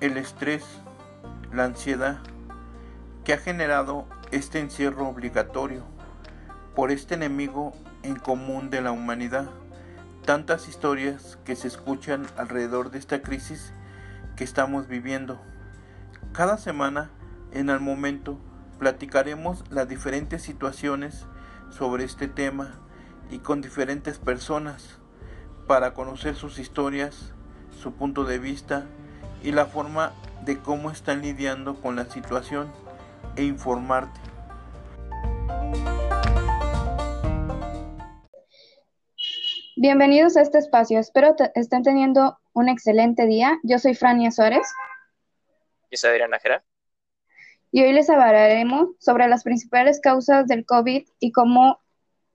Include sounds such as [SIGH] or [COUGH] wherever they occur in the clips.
el estrés, la ansiedad que ha generado este encierro obligatorio por este enemigo en común de la humanidad. Tantas historias que se escuchan alrededor de esta crisis que estamos viviendo. Cada semana, en el momento, platicaremos las diferentes situaciones sobre este tema y con diferentes personas para conocer sus historias, su punto de vista y la forma de cómo están lidiando con la situación e informarte. Bienvenidos a este espacio. Espero que estén teniendo un excelente día. Yo soy Frania Suárez. Yo soy Adriana Jera. Y hoy les hablaremos sobre las principales causas del COVID y cómo,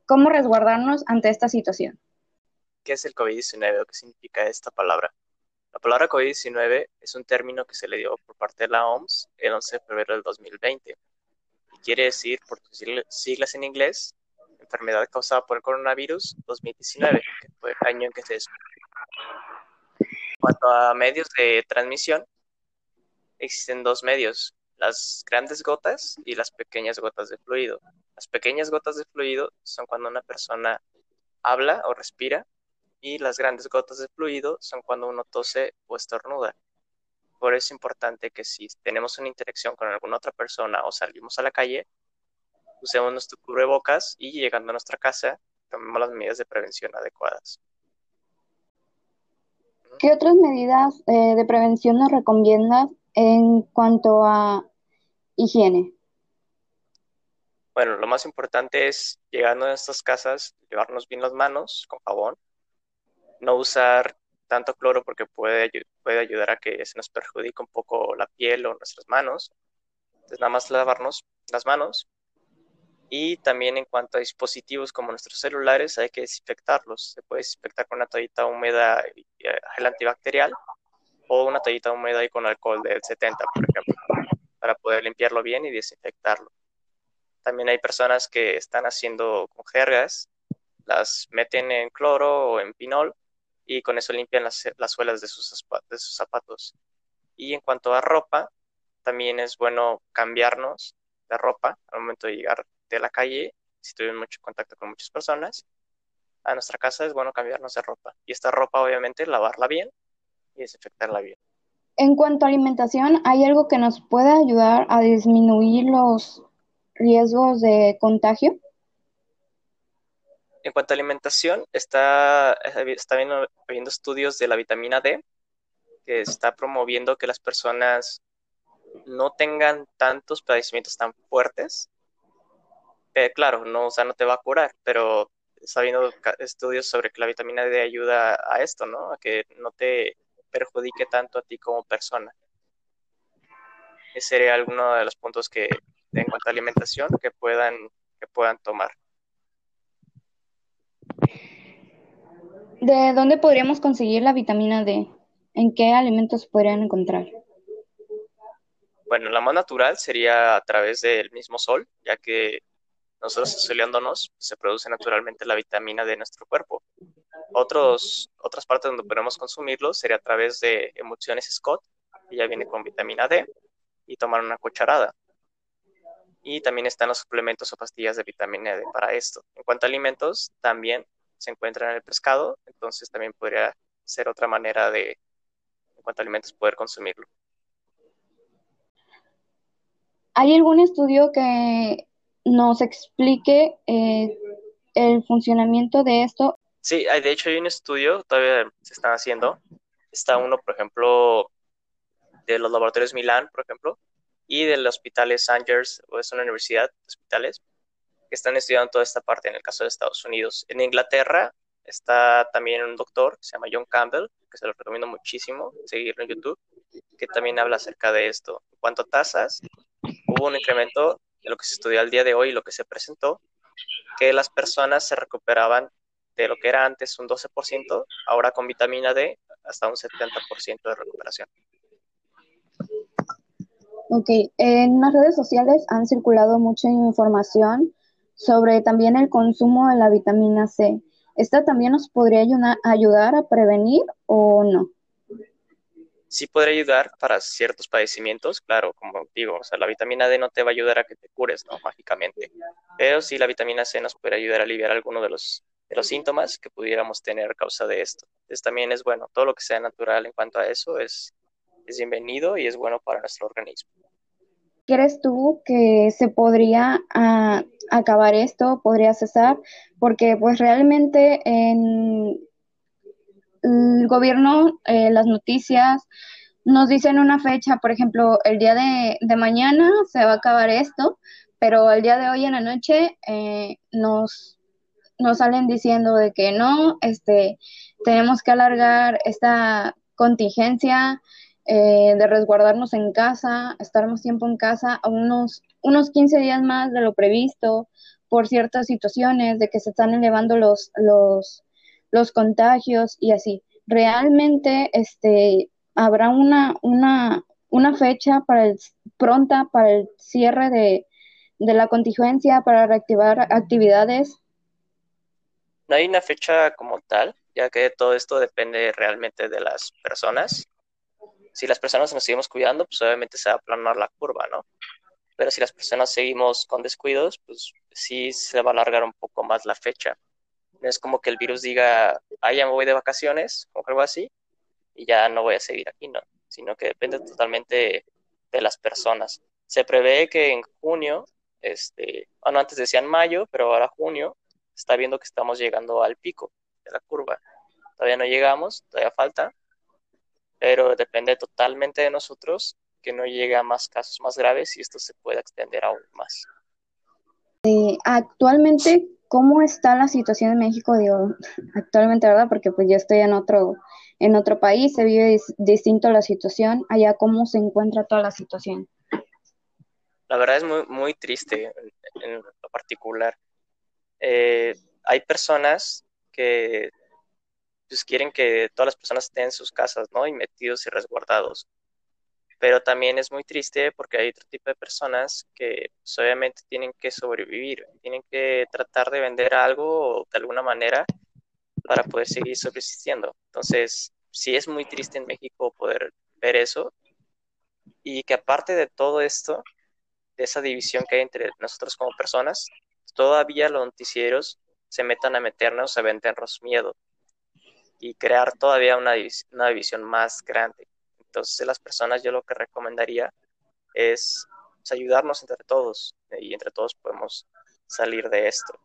cómo resguardarnos ante esta situación. ¿Qué es el COVID-19 o qué significa esta palabra? La palabra COVID-19 es un término que se le dio por parte de la OMS el 11 de febrero del 2020 y quiere decir, por sus siglas en inglés, enfermedad causada por el coronavirus 2019, que fue el año en que se En cuanto a medios de transmisión, existen dos medios, las grandes gotas y las pequeñas gotas de fluido. Las pequeñas gotas de fluido son cuando una persona habla o respira y las grandes gotas de fluido son cuando uno tose o estornuda. Por eso es importante que si tenemos una interacción con alguna otra persona o salimos a la calle, usemos nuestro cubrebocas y llegando a nuestra casa, tomemos las medidas de prevención adecuadas. ¿Qué otras medidas eh, de prevención nos recomiendas en cuanto a higiene? Bueno, lo más importante es llegando a nuestras casas, llevarnos bien las manos con jabón, no usar tanto cloro porque puede, puede ayudar a que se nos perjudique un poco la piel o nuestras manos. Entonces nada más lavarnos las manos. Y también en cuanto a dispositivos como nuestros celulares, hay que desinfectarlos. Se puede desinfectar con una toallita húmeda y eh, gel antibacterial o una toallita húmeda y con alcohol del 70, por ejemplo, para poder limpiarlo bien y desinfectarlo. También hay personas que están haciendo con jergas, las meten en cloro o en pinol y con eso limpian las, suelas de sus, de sus zapatos. Y en cuanto a ropa, también es bueno cambiarnos de ropa al momento de llegar de la calle, si tuvimos mucho contacto con muchas personas. A nuestra casa es bueno cambiarnos de ropa. Y esta ropa, obviamente, lavarla bien y desinfectarla bien. En cuanto a alimentación, ¿hay algo que nos pueda ayudar a disminuir los riesgos de contagio? En cuanto a alimentación, está, está viendo, habiendo estudios de la vitamina D que está promoviendo que las personas no tengan tantos padecimientos tan fuertes. Eh, claro, no, o sea, no te va a curar, pero está habiendo estudios sobre que la vitamina D ayuda a esto, ¿no? A que no te perjudique tanto a ti como persona. Ese sería alguno de los puntos que, en cuanto a alimentación, que puedan, que puedan tomar. ¿De dónde podríamos conseguir la vitamina D? ¿En qué alimentos podrían encontrar? Bueno, la más natural sería a través del mismo sol, ya que nosotros soleándonos se produce naturalmente la vitamina D en nuestro cuerpo. Otros, otras partes donde podemos consumirlo sería a través de emulsiones Scott, que ya viene con vitamina D, y tomar una cucharada. Y también están los suplementos o pastillas de vitamina D para esto. En cuanto a alimentos, también se encuentra en el pescado, entonces también podría ser otra manera de, en cuanto a alimentos, poder consumirlo. ¿Hay algún estudio que nos explique eh, el funcionamiento de esto? Sí, de hecho hay un estudio, todavía se están haciendo. Está uno, por ejemplo, de los laboratorios Milán, por ejemplo, y del hospital Sangers, o es una universidad de hospitales, que están estudiando toda esta parte en el caso de Estados Unidos. En Inglaterra está también un doctor que se llama John Campbell, que se lo recomiendo muchísimo seguirlo en YouTube, que también habla acerca de esto. En cuanto a tasas, hubo un incremento de lo que se estudió al día de hoy y lo que se presentó, que las personas se recuperaban de lo que era antes un 12%, ahora con vitamina D hasta un 70% de recuperación. Ok, en las redes sociales han circulado mucha información sobre también el consumo de la vitamina C. ¿Esta también nos podría ayudar a prevenir o no? sí podría ayudar para ciertos padecimientos, claro, como digo, o sea, la vitamina D no te va a ayudar a que te cures, ¿no? Mágicamente, pero sí la vitamina C nos puede ayudar a aliviar algunos de los, de los síntomas que pudiéramos tener a causa de esto. Entonces también es bueno, todo lo que sea natural en cuanto a eso es, es bienvenido y es bueno para nuestro organismo. ¿Crees tú que se podría ah, acabar esto, podría cesar? Porque pues realmente en el gobierno, eh, las noticias nos dicen una fecha, por ejemplo, el día de, mañana se va a acabar esto, pero el día de hoy en la noche eh, nos, nos salen diciendo de que no, este, tenemos que alargar esta contingencia, eh, de resguardarnos en casa, estar más tiempo en casa, unos, unos 15 días más de lo previsto por ciertas situaciones, de que se están elevando los, los, los contagios y así. Realmente este, habrá una, una, una fecha para el, pronta para el cierre de, de la contingencia, para reactivar actividades. No hay una fecha como tal, ya que todo esto depende realmente de las personas si las personas nos seguimos cuidando, pues obviamente se va a aplanar la curva, ¿no? Pero si las personas seguimos con descuidos, pues sí se va a alargar un poco más la fecha. No es como que el virus diga, ah, ya me voy de vacaciones, o algo así, y ya no voy a seguir aquí, ¿no? Sino que depende totalmente de las personas. Se prevé que en junio, este, bueno, antes decían mayo, pero ahora junio, está viendo que estamos llegando al pico de la curva. Todavía no llegamos, todavía falta, pero depende totalmente de nosotros que no llegue a más casos más graves y esto se pueda extender aún más. Eh, actualmente, ¿cómo está la situación en México? Digo, actualmente, ¿verdad? Porque pues yo estoy en otro, en otro país, se vive distinto la situación. Allá, ¿cómo se encuentra toda la situación? La verdad es muy, muy triste en, lo particular. Eh, hay personas que pues quieren que todas las personas estén en sus casas, ¿no? Y metidos y resguardados. Pero también es muy triste porque hay otro tipo de personas que pues, obviamente tienen que sobrevivir, tienen que tratar de vender algo de alguna manera para poder seguir subsistiendo. Entonces, sí es muy triste en México poder ver eso y que aparte de todo esto, de esa división que hay entre nosotros como personas, todavía los noticieros se metan a meternos a vendernos miedo y crear todavía una, una división más grande. Entonces, las personas yo lo que recomendaría es pues, ayudarnos entre todos y entre todos podemos salir de esto.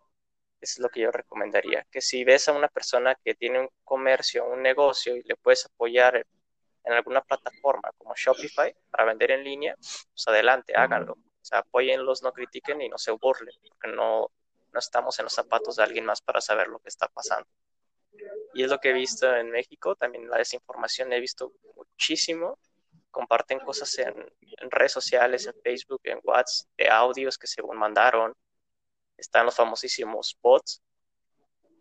Eso es lo que yo recomendaría. Que si ves a una persona que tiene un comercio, un negocio y le puedes apoyar en alguna plataforma como Shopify para vender en línea, pues adelante, háganlo. O sea, apóyenlos, no critiquen y no se burlen, porque no, no estamos en los zapatos de alguien más para saber lo que está pasando. Y es lo que he visto en México, también la desinformación he visto muchísimo. Comparten cosas en, redes sociales, en Facebook, en WhatsApp, de audios que según mandaron. Están los famosísimos bots,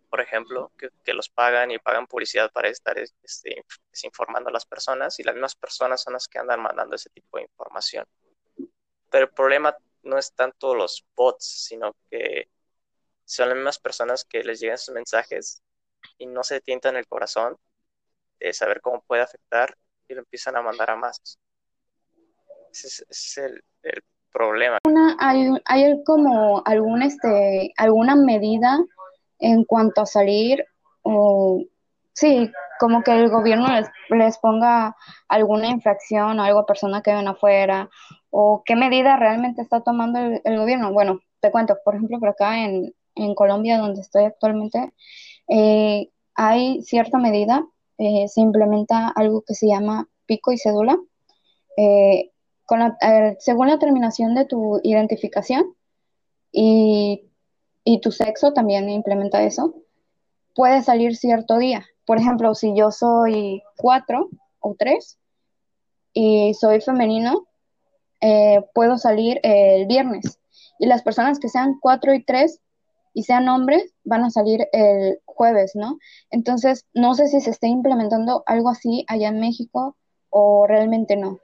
por ejemplo, que, los pagan y pagan publicidad para estar este, desinformando a las personas y las mismas personas son las que andan mandando ese tipo de información. Pero el problema no es tanto los bots, sino que son las mismas personas que les llegan sus mensajes y no se tienta en el corazón de saber cómo puede afectar y lo empiezan a mandar a más. Ese es, el, problema. hay, hay como algún, este, alguna medida en cuanto a salir o sí, como que el gobierno les, ponga alguna infracción o algo a personas que ven afuera o qué medida realmente está tomando el, gobierno. Bueno, te cuento, por ejemplo, por acá en, en Colombia, donde estoy actualmente, eh, hay cierta medida, eh, se implementa algo que se llama pico y cédula. Eh, con según la terminación de tu identificación y, tu sexo también implementa eso, puede salir cierto día. Por ejemplo, si yo soy cuatro o tres y soy femenino, puedo salir el viernes. Y las personas que sean cuatro y tres y sean hombres, van a salir el jueves, ¿no? Entonces, no sé si se está implementando algo así allá en México o realmente no.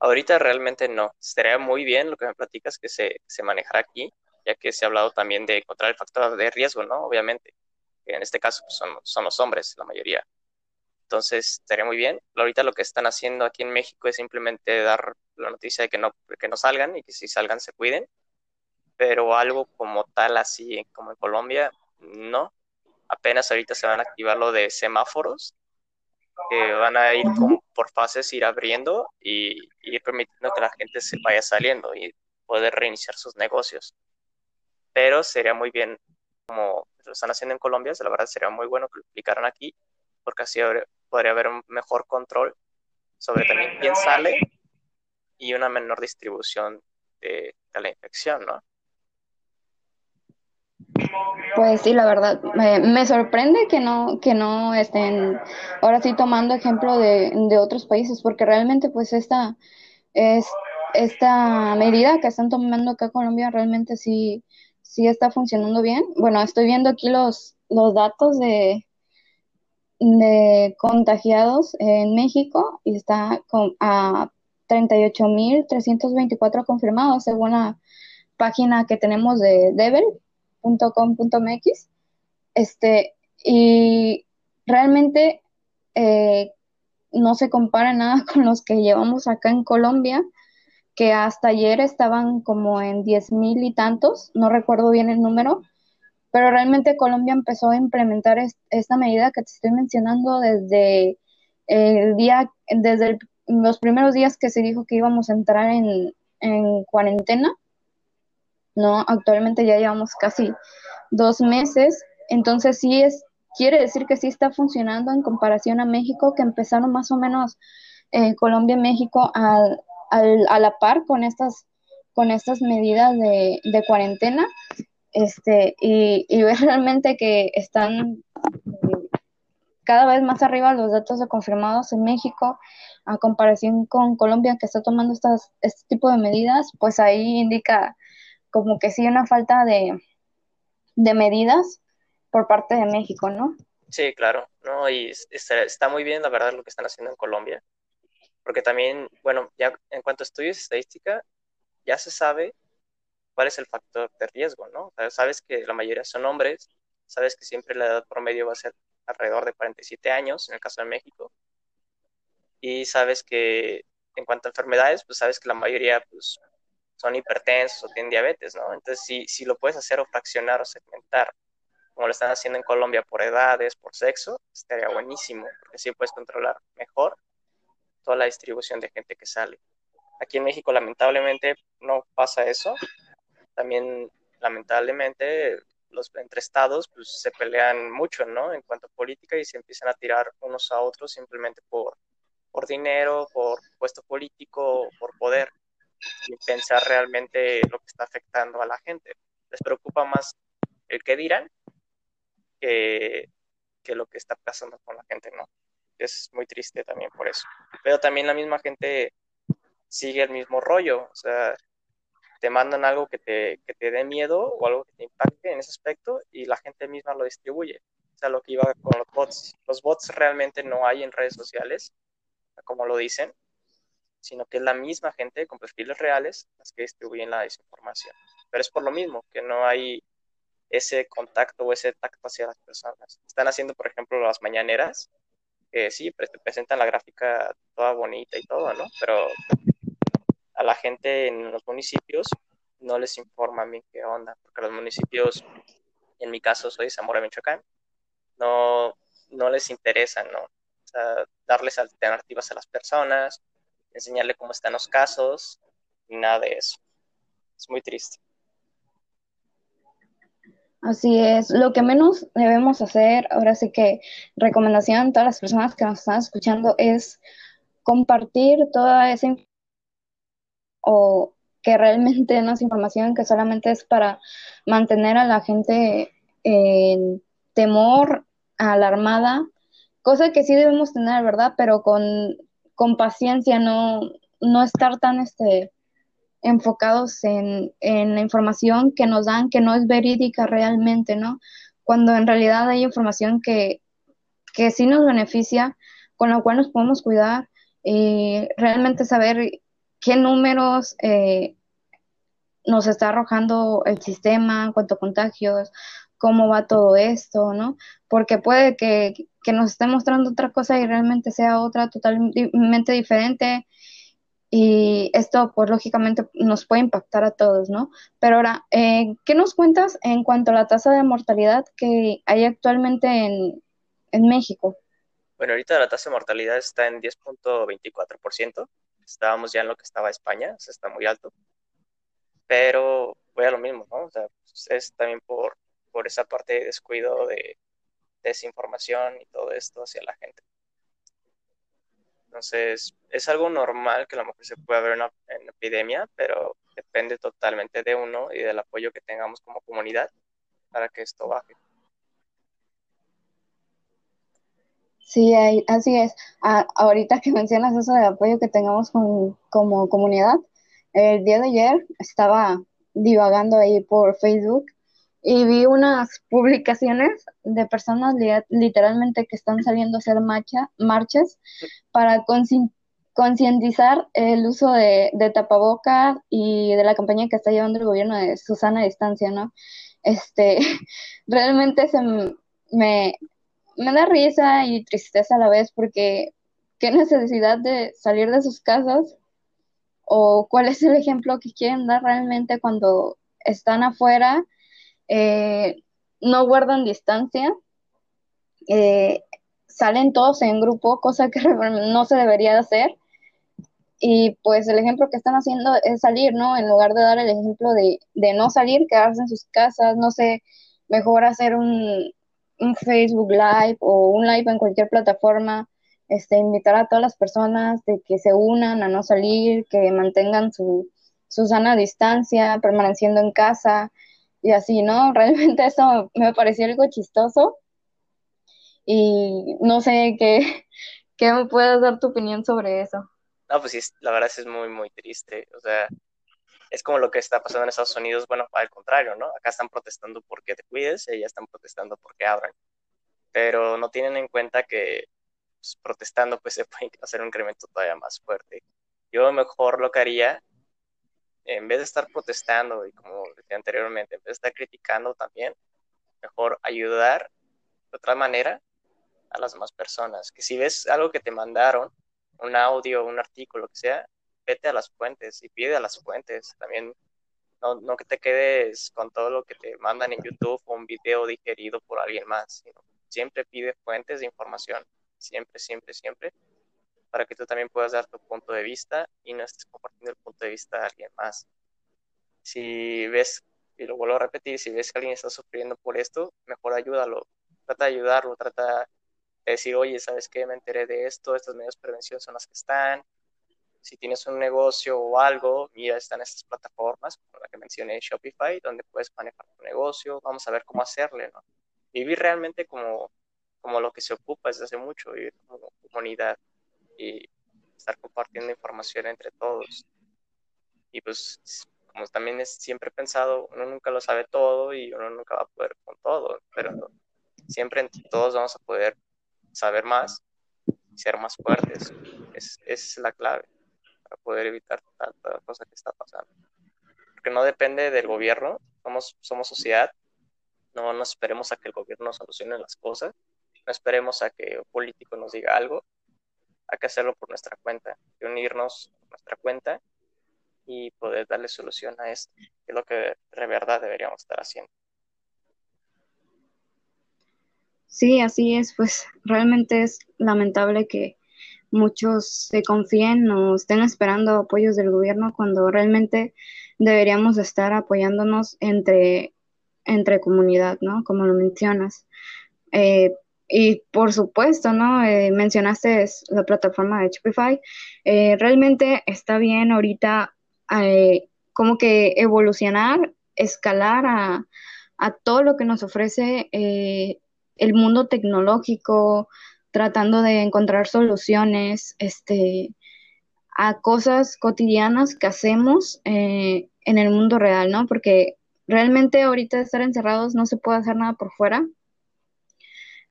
Ahorita realmente no. Estaría muy bien lo que me platicas que se, se manejara aquí, ya que se ha hablado también de encontrar el factor de riesgo, ¿no? Obviamente. En este caso pues, son, son los hombres, la mayoría. Entonces, estaría muy bien. Ahorita lo que están haciendo aquí en México es simplemente dar la noticia de que no, que no salgan y que si salgan se cuiden. Pero algo como tal, así como en Colombia, no. Apenas ahorita se van a activar lo de semáforos, que van a ir por fases, ir abriendo y ir permitiendo que la gente se vaya saliendo y poder reiniciar sus negocios. Pero sería muy bien, como lo están haciendo en Colombia, la verdad sería muy bueno que lo aplicaran aquí, porque así podría haber un mejor control sobre también quién sale y una menor distribución de, la infección, ¿no? Pues sí, la verdad, me, sorprende que no, que no estén ahora sí tomando ejemplo de, de, otros países, porque realmente pues esta, es, esta medida que están tomando acá en Colombia realmente sí, sí está funcionando bien. Bueno, estoy viendo aquí los, los datos de, de contagiados en México y está con, a 38.324 confirmados según la página que tenemos de devel.com.mx. Este, y realmente eh, no se compara nada [LAUGHS] con los que llevamos acá en Colombia, que hasta ayer estaban como en 10.000 y tantos, no recuerdo bien el número, pero realmente Colombia empezó a implementar esta medida que te estoy mencionando desde el día, desde los primeros días que se dijo que íbamos a entrar en, cuarentena. No, actualmente ya llevamos casi dos meses, entonces sí es, quiere decir que sí está funcionando en comparación a México, que empezaron más o menos eh, Colombia y México a, a, la par con estas, con estas medidas de, de cuarentena. Este, y, y ver [LAUGHS] realmente que están eh, cada vez más arriba los datos de confirmados en México a comparación con Colombia que está tomando estas, este tipo de medidas, pues ahí indica como que sí una falta de, de medidas por parte de México, ¿no? Sí, claro, no, y está, muy bien la verdad lo que están haciendo en Colombia, porque también, bueno, ya en cuanto a estudios estadística, ya se sabe cuál es el factor de riesgo, ¿no? sabes que la mayoría son hombres, sabes que siempre la edad promedio va a ser alrededor de 47 años, en el caso de México, y sabes que en cuanto a enfermedades, pues sabes que la mayoría pues, son hipertensos o tienen diabetes, ¿no? Entonces, si, si lo puedes hacer o fraccionar o segmentar, como lo están haciendo en Colombia por edades, por sexo, estaría buenísimo, porque así puedes controlar mejor toda la distribución de gente que sale. Aquí en México, lamentablemente, no pasa eso, también lamentablemente los entre estados pues se pelean mucho, ¿no? En cuanto a política y se empiezan a tirar unos a otros simplemente por, por dinero, por puesto político, por poder, sin pensar realmente lo que está afectando a la gente. Les preocupa más el que dirán que, que lo que está pasando con la gente, ¿no? Es muy triste también por eso. Pero también la misma gente sigue el mismo rollo, o sea, te mandan algo que te, que te dé miedo o algo que te impacte en ese aspecto y la gente misma lo distribuye. O sea, lo que iba con los bots. Los bots realmente no hay en redes sociales, como lo dicen, sino que es la misma gente con perfiles reales las que distribuyen la desinformación. Pero es por lo mismo, que no hay ese contacto o ese tacto hacia las personas. Están haciendo, por ejemplo, las mañaneras, que sí, te presentan la gráfica toda bonita y todo, ¿no? Pero a la gente en los municipios no les informa bien qué onda, porque los municipios, en mi caso soy Zamora, Michoacán, no, no les interesa, ¿no? O sea, darles alternativas a las personas, enseñarle cómo están los casos, y nada de eso. Es muy triste. Así es, lo que menos debemos hacer, ahora sí que recomendación a todas las personas que nos están escuchando es compartir toda esa información o que realmente no es información que solamente es para mantener a la gente en temor, alarmada, cosa que sí debemos tener, ¿verdad? Pero con, con paciencia, no, no estar tan este, enfocados en, en la información que nos dan, que no es verídica realmente, ¿no? Cuando en realidad hay información que, que sí nos beneficia, con la cual nos podemos cuidar y realmente saber qué números eh, nos está arrojando el sistema en cuanto contagios, cómo va todo esto, ¿no? Porque puede que que nos esté mostrando otra cosa y realmente sea otra totalmente diferente. Y esto, pues lógicamente, nos puede impactar a todos, ¿no? Pero ahora, eh, ¿qué nos cuentas en cuanto a la tasa de mortalidad que hay actualmente en, en México? Bueno, ahorita la tasa de mortalidad está en 10.24%. Estábamos ya en lo que estaba España, o sea, está muy alto. Pero voy a lo mismo, ¿no? O sea, pues, es también por, por esa parte de descuido de desinformación y todo esto hacia la gente. Entonces, es algo normal que a lo mejor se pueda ver en epidemia, pero depende totalmente de uno y del apoyo que tengamos como comunidad para que esto baje. Sí, así es. ahorita que mencionas eso del apoyo que tengamos como comunidad, el día de ayer estaba divagando ahí por Facebook y vi unas publicaciones de personas literalmente que están saliendo a hacer marcha, marchas para concientizar el uso de, de tapabocas y de la campaña que está llevando el gobierno de Susana Distancia, ¿no? Este, [LAUGHS] realmente se me, me da risa y tristeza a la vez porque qué necesidad de salir de sus casas o cuál es el ejemplo que quieren dar realmente cuando están afuera eh, no guardan distancia, eh, salen todos en grupo, cosa que [LAUGHS] no se debería de hacer. Y pues el ejemplo que están haciendo es salir, ¿no? En lugar de dar el ejemplo de, no salir, quedarse en sus casas, no sé, mejor hacer un, un Facebook Live o un live en cualquier plataforma, este, invitar a todas las personas de que se unan a no salir, que mantengan su, su sana distancia, permaneciendo en casa, y así, ¿no? [LAUGHS] Realmente eso me pareció algo chistoso y no sé qué, [LAUGHS] qué me puedes dar tu opinión sobre eso. No, pues sí, la verdad es muy, muy triste. O sea, es como lo que está pasando en Estados Unidos, bueno, al contrario, ¿no? Acá están protestando porque te cuides, y allá están protestando porque abran. Pero no tienen en cuenta que pues, protestando pues [LAUGHS] se puede hacer un incremento todavía más fuerte. Yo mejor lo que haría en vez de estar protestando y como decía anteriormente, en vez de estar criticando también, mejor ayudar de otra manera a las demás personas. Que si ves algo que te mandaron, un audio, un artículo, lo que sea, vete a las fuentes y pide a las fuentes. También no, no que te quedes con todo lo que te mandan en YouTube o un video digerido por alguien más, siempre pide fuentes de información. Siempre, siempre, siempre para que tú también puedas dar tu punto de vista y no estés compartiendo el punto de vista de alguien más. Si ves, y lo vuelvo a repetir, si ves que alguien está sufriendo por esto, mejor ayúdalo, trata de ayudarlo, trata de decir, oye, ¿sabes qué? Me enteré de esto, estas medidas de prevención son las que están. Si tienes un negocio o algo, mira, están estas plataformas, como la que mencioné, Shopify, donde puedes manejar tu negocio, vamos a ver cómo hacerle, ¿no? Vivir realmente como, como lo que se ocupa desde hace mucho, vivir como comunidad y estar compartiendo información entre todos. Y pues, como también es siempre pensado, uno nunca lo sabe todo y uno nunca va a poder con todo, pero siempre entre todos vamos a poder saber más y ser más fuertes. Es, es la clave para poder evitar tanta cosa que está pasando. Porque no depende del gobierno, somos, somos sociedad, no nos esperemos a que el gobierno solucione las cosas, no esperemos a que un político nos diga algo, hay que hacerlo por nuestra cuenta, unirnos por nuestra cuenta y poder darle solución a esto, que es lo que de verdad deberíamos estar haciendo. Sí, así es, pues realmente es lamentable que muchos se confíen o estén esperando apoyos del gobierno cuando realmente deberíamos estar apoyándonos entre, entre comunidad, ¿no? Como lo mencionas. Eh, y por supuesto, ¿no? Eh, mencionaste la plataforma de Shopify. Eh, realmente está bien ahorita eh, como que evolucionar, escalar a, todo lo que nos ofrece el mundo tecnológico, tratando de encontrar soluciones este, a cosas cotidianas que hacemos en el mundo real, ¿no? Porque realmente ahorita estar encerrados no se puede hacer nada por fuera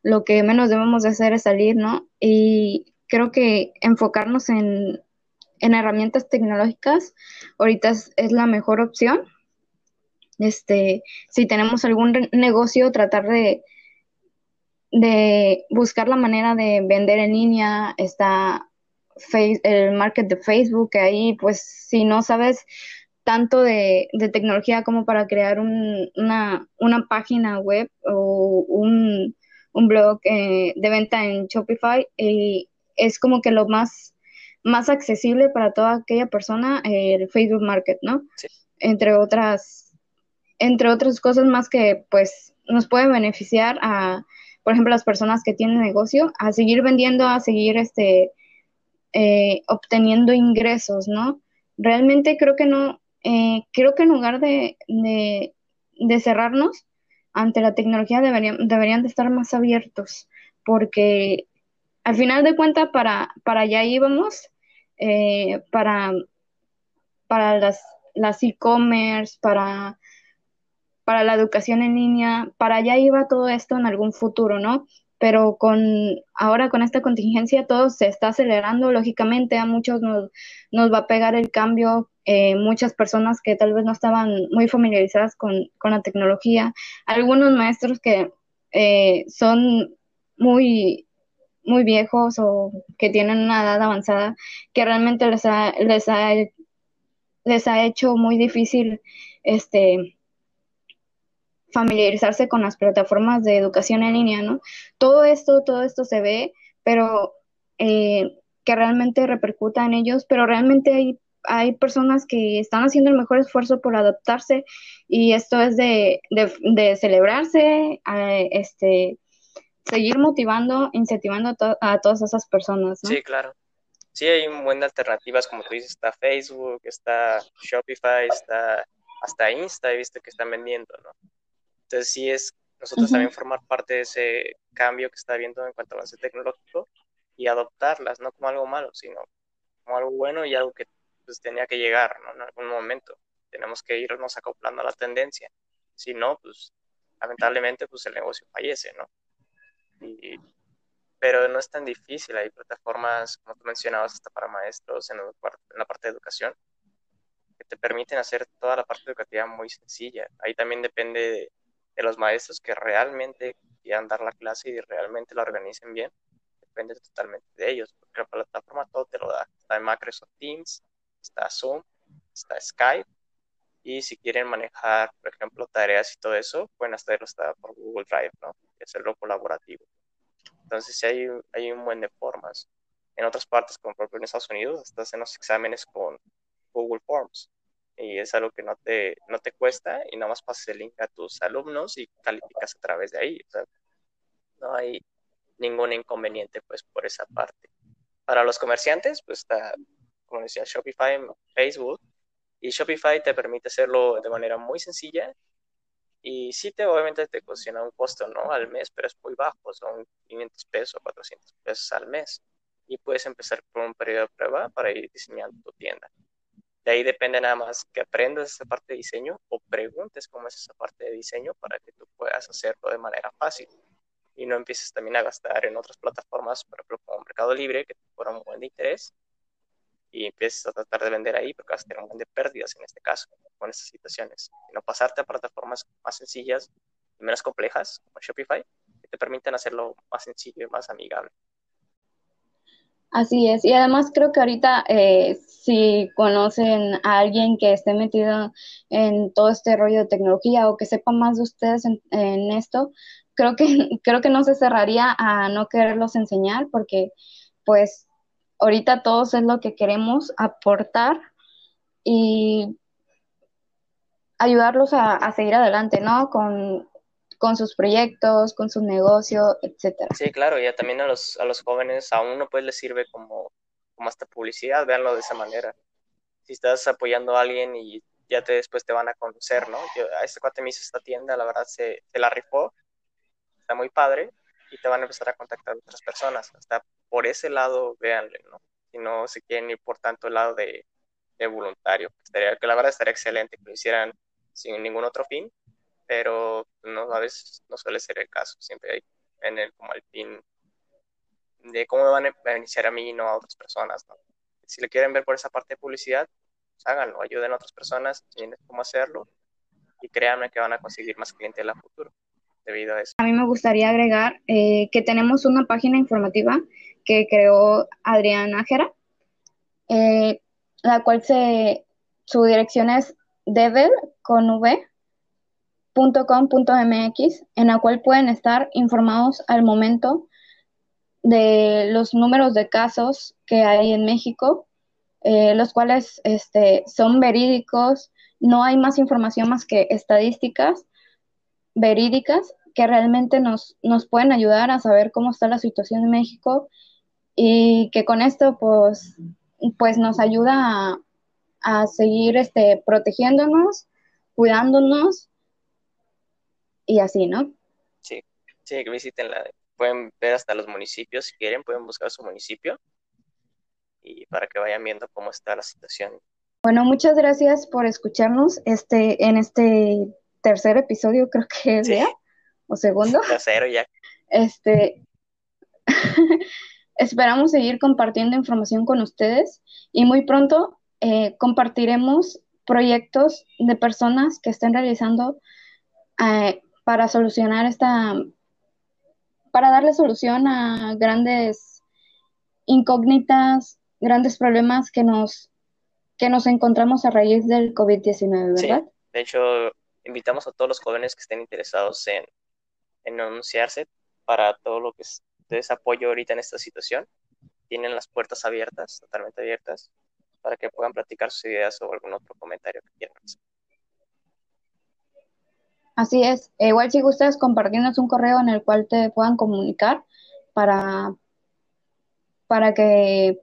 lo que menos debemos de hacer es salir, ¿no? Y creo que enfocarnos en, herramientas tecnológicas ahorita es, la mejor opción. Este, si tenemos algún negocio, tratar de, de buscar la manera de vender en línea, está el market de Facebook, ahí pues si no sabes tanto de, tecnología como para crear una, página web o un, blog eh, de venta en Shopify, y es como que lo más, más accesible para toda aquella persona, el Facebook Market, ¿no? Entre otras, entre otras cosas más que pues nos puede beneficiar a, por ejemplo, las personas que tienen negocio, a seguir vendiendo, a seguir este eh, obteniendo ingresos, ¿no? Realmente creo que no, eh, creo que en lugar de, de, cerrarnos ante la tecnología deberían, deberían de estar más abiertos, porque al final de cuentas para, para allá íbamos, eh, para, para las las e-commerce, para, para la educación en línea, para allá iba todo esto en algún futuro, ¿no? Pero con ahora con esta contingencia todo se está acelerando, lógicamente a muchos nos, nos va a pegar el cambio, eh, muchas personas que tal vez no estaban muy familiarizadas con, la tecnología, algunos maestros que eh, son muy muy viejos o que tienen una edad avanzada que realmente les ha, les ha, les ha hecho muy difícil este familiarizarse con las plataformas de educación en línea, ¿no? Todo esto, todo esto se ve, pero eh, que realmente repercuta en ellos, pero realmente hay, hay personas que están haciendo el mejor esfuerzo por adaptarse y esto es de, de, celebrarse, este, seguir motivando, incentivando a, todas esas personas, ¿no? Sí, claro. Sí, hay buenas alternativas, como tú dices, está Facebook, está Shopify, está hasta Insta, he visto que están vendiendo, ¿no? Entonces sí es nosotros también formar parte de ese cambio que está habiendo en cuanto a avance tecnológico y adoptarlas, no como algo malo, sino como algo bueno y algo que pues, tenía que llegar ¿no? en algún momento. Tenemos que irnos acoplando a la tendencia. Si no, pues lamentablemente pues el negocio fallece, ¿no? pero no es tan difícil. Hay plataformas, como tú mencionabas, hasta para maestros en, en la parte de educación, que te permiten hacer toda la parte educativa muy sencilla. Ahí también depende de de los maestros que realmente quieran dar la clase y realmente la organicen bien, depende totalmente de ellos, porque la plataforma todo te lo da. Está en Microsoft Teams, está Zoom, está Skype, y si quieren manejar, por ejemplo, tareas y todo eso, pueden hacerlo hasta por Google Drive, ¿no? Hacerlo colaborativo. Entonces, sí hay, hay un buen de formas. En otras partes, como por ejemplo en Estados Unidos, hasta hacen los exámenes con Google Forms y es algo que no te, no te cuesta y nada más pasas el link a tus alumnos y calificas a través de ahí. no hay ningún inconveniente pues por esa parte. Para los comerciantes, pues está, como decía, Shopify, Facebook, y Shopify te permite hacerlo de manera muy sencilla y sí te obviamente te cocina un costo, ¿no? Al mes, pero es muy bajo, son 500 pesos, 400 pesos al mes. Y puedes empezar con un periodo de prueba para ir diseñando tu tienda. De ahí depende nada más que aprendas esa parte de diseño o preguntes cómo es esa parte de diseño para que tú puedas hacerlo de manera fácil y no empieces también a gastar en otras plataformas, por ejemplo, como Mercado Libre, que te un buen interés y empieces a tratar de vender ahí porque vas a tener un buen de pérdidas en este caso, con estas situaciones. Y no pasarte a plataformas más sencillas y menos complejas, como Shopify, que te permiten hacerlo más sencillo y más amigable. Así es, y además creo que ahorita eh, si conocen a alguien que esté metido en todo este rollo de tecnología o que sepa más de ustedes en, esto, creo que, [LAUGHS] creo que no se cerraría a no quererlos enseñar porque pues ahorita todos es lo que queremos aportar y ayudarlos a, a seguir adelante, ¿no? Con con sus proyectos, con su negocio, etcétera. Sí, claro, ya también a los, a los jóvenes, a uno pues les sirve como, como hasta publicidad, véanlo de esa manera. Si estás apoyando a alguien y ya te, después te van a conocer, ¿no? Yo, a este cuate me hizo esta tienda, la verdad se, se la rifó, está muy padre y te van a empezar a contactar otras personas. Hasta por ese lado, véanle, ¿no? Si no se quieren ir por tanto el lado de, de voluntario. Estaría, que la verdad estaría excelente que lo hicieran sin ningún otro fin, pero a veces no suele ser el caso, siempre hay en el como el fin de cómo me van a beneficiar a mí y no a otras personas, Si le quieren ver por esa parte de publicidad, pues háganlo, ayuden a otras personas, tienen cómo hacerlo y créanme que van a conseguir más clientes en el futuro. debido a eso. A mí me gustaría agregar eh, que tenemos una página informativa que creó Adrián Ájera, eh, la cual se, su dirección es devel con en la cual pueden estar informados al momento de los números de casos que hay en México, eh, los cuales este, son verídicos, no hay más información más que estadísticas verídicas que realmente nos, nos pueden ayudar a saber cómo está la situación en México y que con esto pues, pues nos ayuda a, a seguir este, protegiéndonos, cuidándonos y así, ¿no? Sí, sí, que visiten la, pueden ver hasta los municipios si quieren, pueden buscar su municipio y para que vayan viendo cómo está la situación. Bueno, muchas gracias por escucharnos este en este tercer episodio, creo que es ya, o segundo. [LAUGHS] Tercero ya. Este [LAUGHS] esperamos seguir compartiendo información con ustedes y muy pronto eh, compartiremos proyectos de personas que estén realizando eh, para solucionar esta, para darle solución a grandes incógnitas, grandes problemas que nos, que nos encontramos a raíz del COVID-19, ¿verdad? de hecho, invitamos a todos los jóvenes que estén interesados en, en anunciarse para todo lo que es, apoyo ahorita en esta situación. Tienen las puertas abiertas, totalmente abiertas para que puedan platicar sus ideas o algún otro comentario que quieran hacer. Así es. E igual si gustas compartirnos un correo en el cual te puedan comunicar para, para que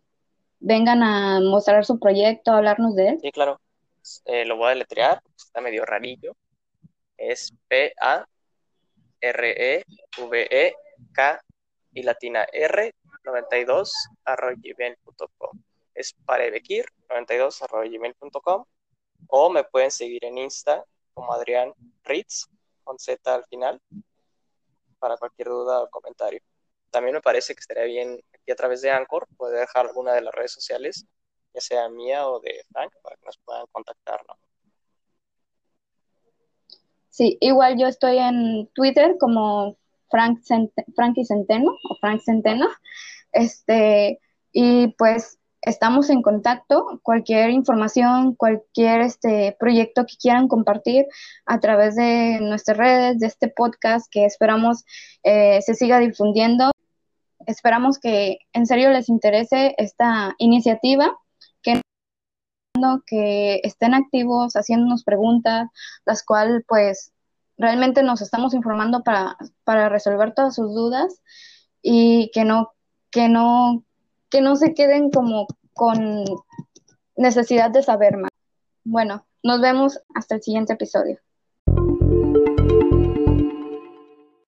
vengan a mostrar su proyecto, hablarnos de él. Sí, claro. Eh, lo voy a deletrear, está medio rarillo. Es P-A-R-E-V-E-K y latina R 92 gmail.com es parebekir92.gmail.com o me pueden seguir en Insta como Adrián Ritz con Z al final para cualquier duda o comentario. También me parece que estaría bien aquí a través de Anchor poder dejar alguna de las redes sociales, ya sea mía o de Frank, para que nos puedan contactar. Sí, igual yo estoy en Twitter como Frank Frankie Centeno o Frank Centeno. Este, y pues estamos en contacto. Cualquier información, cualquier este proyecto que quieran compartir a través de nuestras redes, de este podcast que esperamos eh, se siga difundiendo. Esperamos que en serio les interese esta iniciativa, que, que estén activos, haciéndonos preguntas, las cuales pues realmente nos estamos informando para, para resolver todas sus dudas y que no, que no que no se queden como con necesidad de saber más. Bueno, nos vemos hasta el siguiente episodio.